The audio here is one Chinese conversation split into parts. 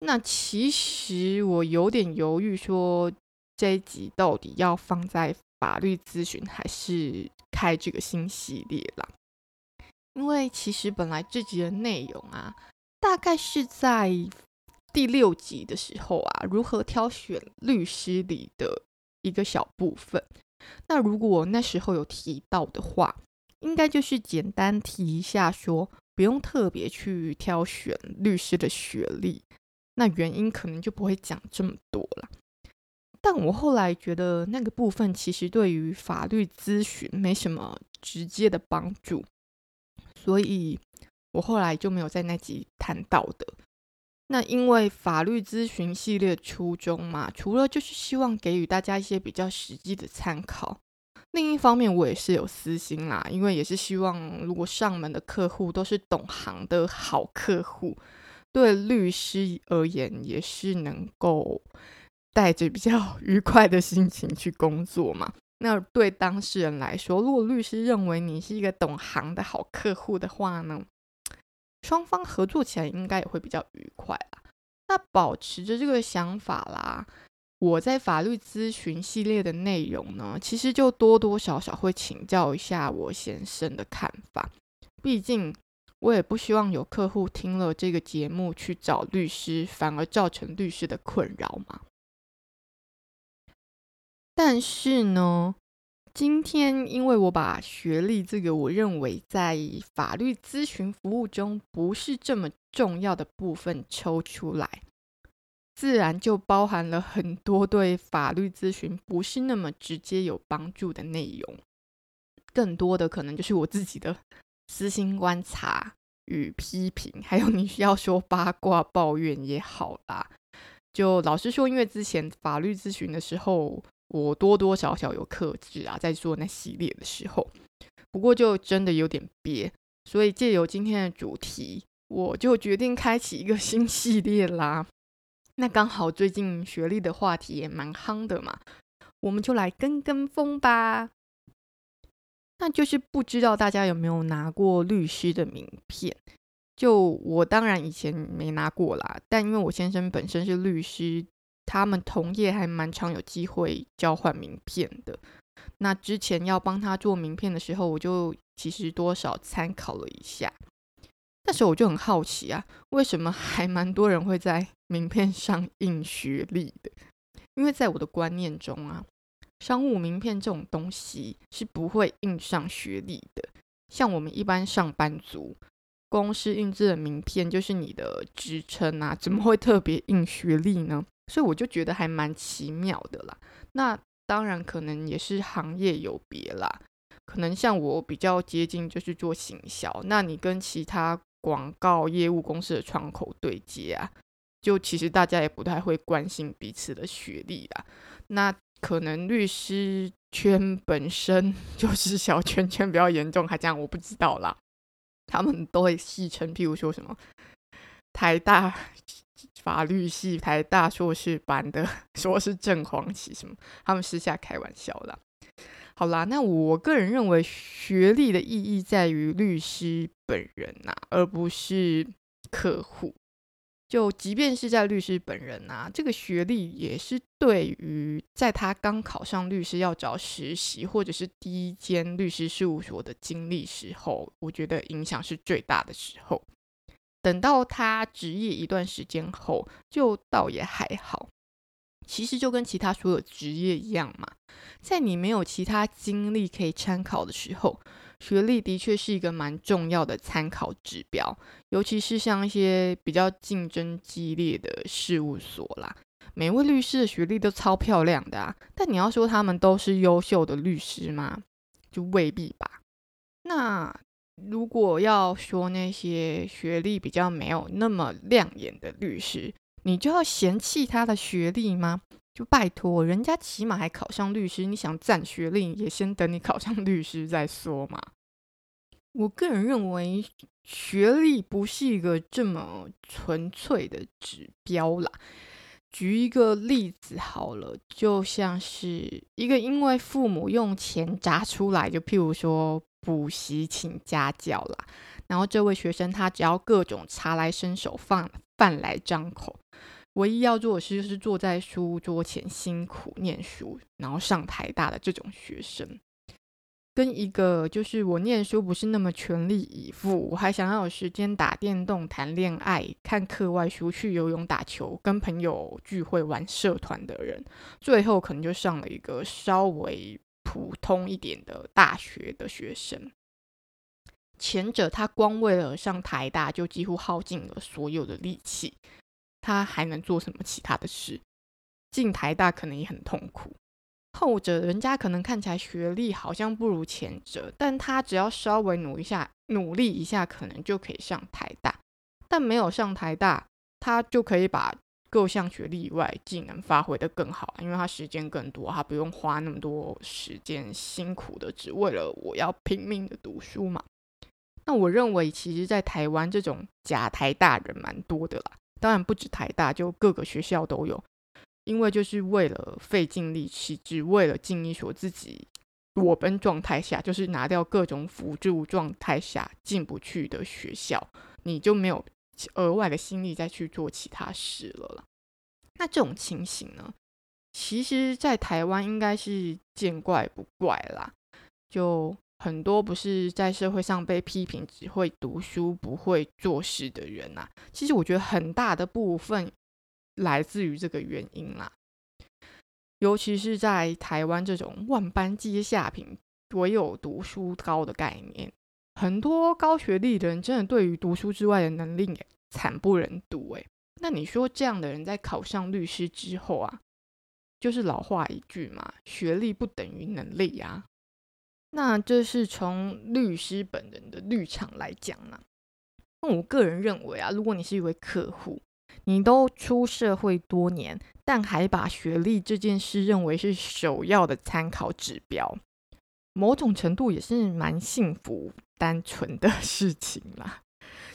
那其实我有点犹豫，说这一集到底要放在法律咨询，还是开这个新系列啦？因为其实本来这集的内容啊，大概是在第六集的时候啊，如何挑选律师里的一个小部分。那如果那时候有提到的话，应该就是简单提一下说，不用特别去挑选律师的学历。那原因可能就不会讲这么多了，但我后来觉得那个部分其实对于法律咨询没什么直接的帮助，所以我后来就没有在那集谈到的。那因为法律咨询系列初衷嘛，除了就是希望给予大家一些比较实际的参考，另一方面我也是有私心啦，因为也是希望如果上门的客户都是懂行的好客户。对律师而言，也是能够带着比较 愉快的心情去工作嘛。那对当事人来说，如果律师认为你是一个懂行的好客户的话呢，双方合作起来应该也会比较愉快啦。那保持着这个想法啦，我在法律咨询系列的内容呢，其实就多多少少会请教一下我先生的看法，毕竟。我也不希望有客户听了这个节目去找律师，反而造成律师的困扰嘛。但是呢，今天因为我把学历这个我认为在法律咨询服务中不是这么重要的部分抽出来，自然就包含了很多对法律咨询不是那么直接有帮助的内容，更多的可能就是我自己的。私心观察与批评，还有你需要说八卦抱怨也好啦。就老实说，因为之前法律咨询的时候，我多多少少有克制啊，在做那系列的时候。不过就真的有点憋，所以借由今天的主题，我就决定开启一个 新系列啦。那刚好最近学历的话题也蛮夯的嘛，我们就来跟跟风吧。那就是不知道大家有没有拿过律师的名片？就我当然以前没拿过啦，但因为我先生本身是律师，他们同业还蛮常有机会交换名片的。那之前要帮他做名片的时候，我就其实多少参考了一下。那时候我就很好奇啊，为什么还蛮多人会在名片上印学历的？因为在我的观念中啊。商务名片这种东西是不会印上学历的，像我们一般上班族，公司印制的名片就是你的职称啊，怎么会特别印学历呢？所以我就觉得还蛮奇妙的啦。那当然可能也是行业有别啦，可能像我比较接近就是做行销，那你跟其他广告业务公司的窗口对接啊，就其实大家也不太会关心彼此的学历啦。那可能律师圈本身 就是小圈圈比较严重，还这样我不知道啦。他们都会戏称，譬如说什么台大法律系、台大硕士班的，说是正黄旗什么，他们私下开玩笑啦。好啦，那我个人认为学历的意义在于律师本人呐、而不是客户。就即便是在律师本人啊，这个学历也是对于在他刚考上律师要找实习，或者是第一间律师事务所的经历时候，我觉得影响是最大的时候。等到他执业一段时间后，就倒也还好。其实就跟其他所有职业一样嘛，在你没有其他经历可以参考的时候。学历的确是一个蛮重要的参考指标，尤其是像一些比较竞争激烈的事务所啦，每位律师的学历都超漂亮的啊，但你要说他们都是优秀的律师吗？就未必吧。那如果要说那些学历比较没有那么亮眼的律师，你就要嫌弃他的学历吗？就拜托，人家起码还考上律师，你想占学历，也先等你考上律师再说嘛。我个人认为，学历不是一个这么纯粹的指标啦。举一个例子好了，就像是一个因为父母用钱砸出来，就譬如说补习请家教啦，然后这位学生他只要各种茶来伸手，饭饭来张口，唯一要做的事就是坐在书桌前辛苦念书，然后上台大的这种学生。跟一个就是我念书不是那么全力以赴，我还想要有时间打电动、谈恋爱、看课外书、去游泳、打球、跟朋友聚会、玩社团的人，最后可能就上了一个稍微普通一点的大学的学生。前者他光为了上台大就几乎耗尽了所有的力气，他还能做什么其他的事？进台大可能也很痛苦。后者人家可能看起来学历好像不如前者，但他只要稍微努一下、努力一下，可能就可以上台大。但没有上台大，他就可以把各项学历以外技能发挥得更好，因为他时间更多，他不用花那么多时间辛苦的只为了我要拼命的读书嘛。那我认为，其实，在台湾这种假台大人蛮多的啦，当然不止台大，就各个学校都有。因为就是为了费尽力气，只为了进一所自己裸奔状态下，就是拿掉各种辅助状态下进不去的学校，你就没有额外的心力再去做其他事了。那这种情形呢，其实在台湾应该是见怪不怪啦。就很多不是在社会上被批评只会读书不会做事的人呐，其实我觉得很大的部分。来自于这个原因啦，尤其是在台湾这种万般皆下品，唯有读书高的概念，很多高学历的人真的对于读书之外的能力也惨不忍睹诶。那你说这样的人在考上律师之后啊，就是老话一句嘛，学历不等于能力啊。那这是从律师本人的立场来讲呢。那我个人认为啊，如果你是一位客户，你都出社会多年，但还把学历这件事认为是首要的参考指标，某种程度也是蛮幸福、单纯的 事情啦。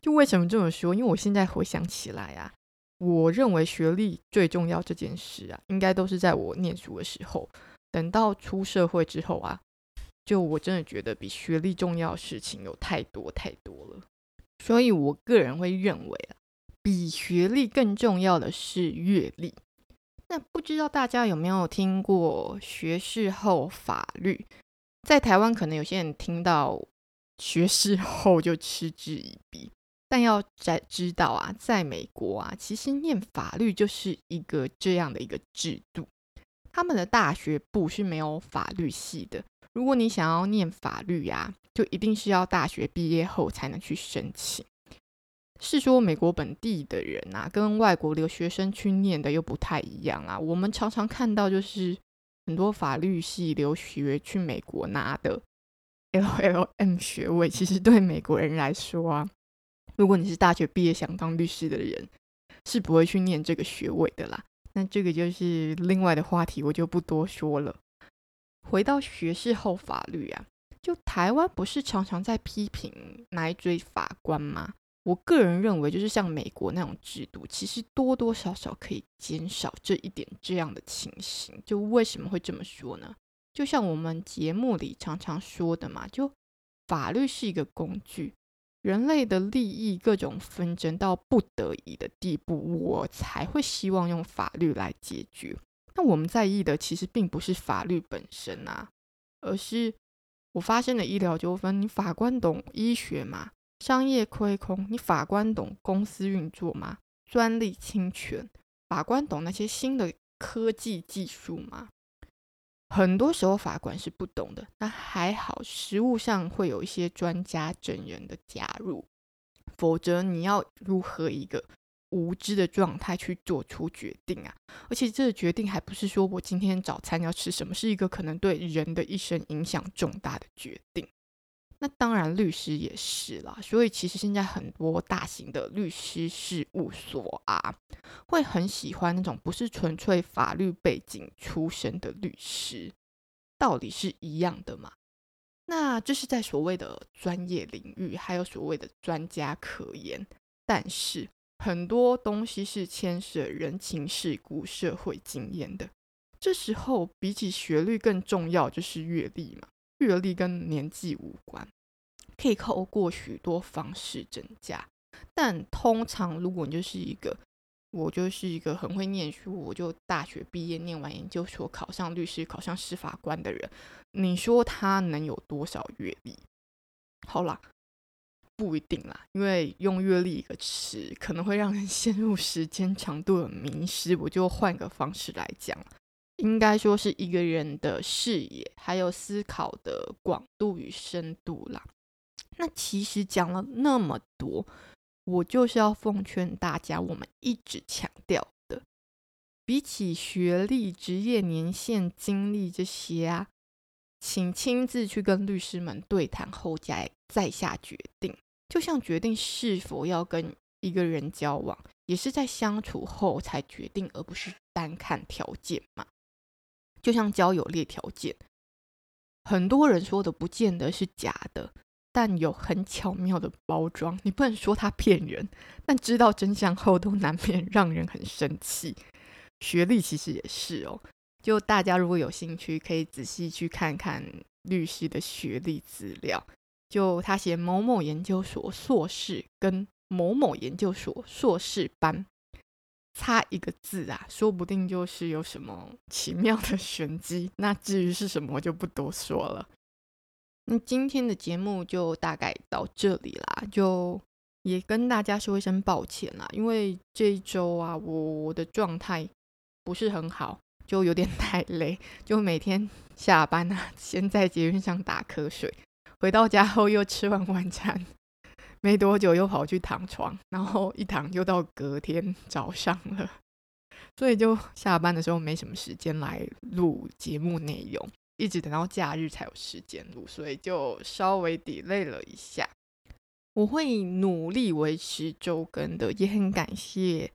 就为什么这么说？因为我现在回想起来啊，我认为学历最重要这件事啊，应该都是在我念书的时候。等到出社会之后啊，就我真的觉得比学历重要的事情有太多太多了。所以我个人会认为啊。比学历更重要的是阅历。那不知道大家有没有听过学士后法律？在台湾可能有些人听到学士后就嗤之以鼻，但要在知道啊，在美国啊，其实念法律就是一个这样的一个制度。他们的大学部是没有法律系的。如果你想要念法律啊，就一定是要大学毕业后才能去申请。是说美国本地的人啊，跟外国留学生去念的又不太一样啊。我们常常看到，就是很多法律系留学去美国拿的 LLM 学位，其实对美国人来说啊，如果你是大学毕业想当律师的人，是不会去念这个学位的啦。那这个就是另外的话题，我就不多说了。回到学士后法律啊，就台湾不是常常在批评奶嘴法官吗？我个人认为，就是像美国那种制度，其实多多少少可以减少这一点这样的情形。就为什么会这么说呢？就像我们节目里常常说的嘛，就法律是一个工具，人类的利益各种纷争到不得已的地步，我才会希望用法律来解决。那我们在意的其实并不是法律本身啊，而是我发生的医疗纠纷，你法官懂医学吗？商业亏空，你法官懂公司运作吗？专利侵权，法官懂那些新的科技技术吗？很多时候法官是不懂的。那还好，实务上会有一些专家证人的加入，否则你要如何一个无知的状态去做出决定啊？而且这个决定还不是说我今天早餐要吃什么，是一个可能对人的一生影响重大的决定。那当然律师也是啦。所以其实现在很多大型的律师事务所啊，会很喜欢那种不是纯粹法律背景出身的律师，道理是一样的嘛。那这是在所谓的专业领域，还有所谓的专家可言。但是很多东西是牵涉人情世故、社会经验的。这时候比起学历更重要就是阅历嘛。阅历跟年纪无关，可以透过许多方式增加。但通常如果你就是一个，我就是一个很会念书，我就大学毕业念完研究所，考上律师，考上司法官的人。你说他能有多少阅历？好啦，不一定啦，因为用阅历一个词可能会让人陷入时间长度的迷失。我就换个方式来讲，应该说是一个人的视野还有思考的广度与深度啦。那其实讲了那么多，我就是要奉劝大家，我们一直强调的，比起学历、职业年限、经历这些啊。请亲自去跟律师们对谈后再再下决定，就像决定是否要跟一个人交往，也是在相处后才决定，而不是单看条件嘛。就像交友列条件，很多人说的不见得是假的，但有很巧妙的包装，你不能说他骗人，但知道真相后都难免让人很生气。学历其实也是哦。就大家如果有兴趣，可以仔细去看看律师的学历资料。就他写某某研究所硕士跟某某研究所硕士班，差一个字啊，说不定就是有什么奇妙的玄机。那至于是什么，我就不多说了。那今天的节目就大概到这里啦，就也跟大家说一声抱歉啦，因为这一周啊，我的状态不是很好。就有点 太累，就每天下班啊，先在捷运上打瞌睡，回到家后又吃完晚餐，没多久又跑去躺床，然后一躺就到隔天早上了，所以就下班的时候没什么时间来录节目内容，一直等到假日才有时间录，所以就稍微 delay 了一下。我会努力维持周更的，也很感谢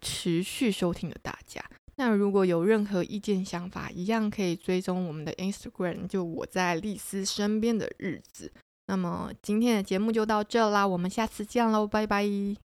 持续收听的大家。那如果有任何意见想法，一样可以追踪我们的 Instagram，就我在丽丝身边的日子。那么今天的节目就到这啦，我们下次见喽，拜拜。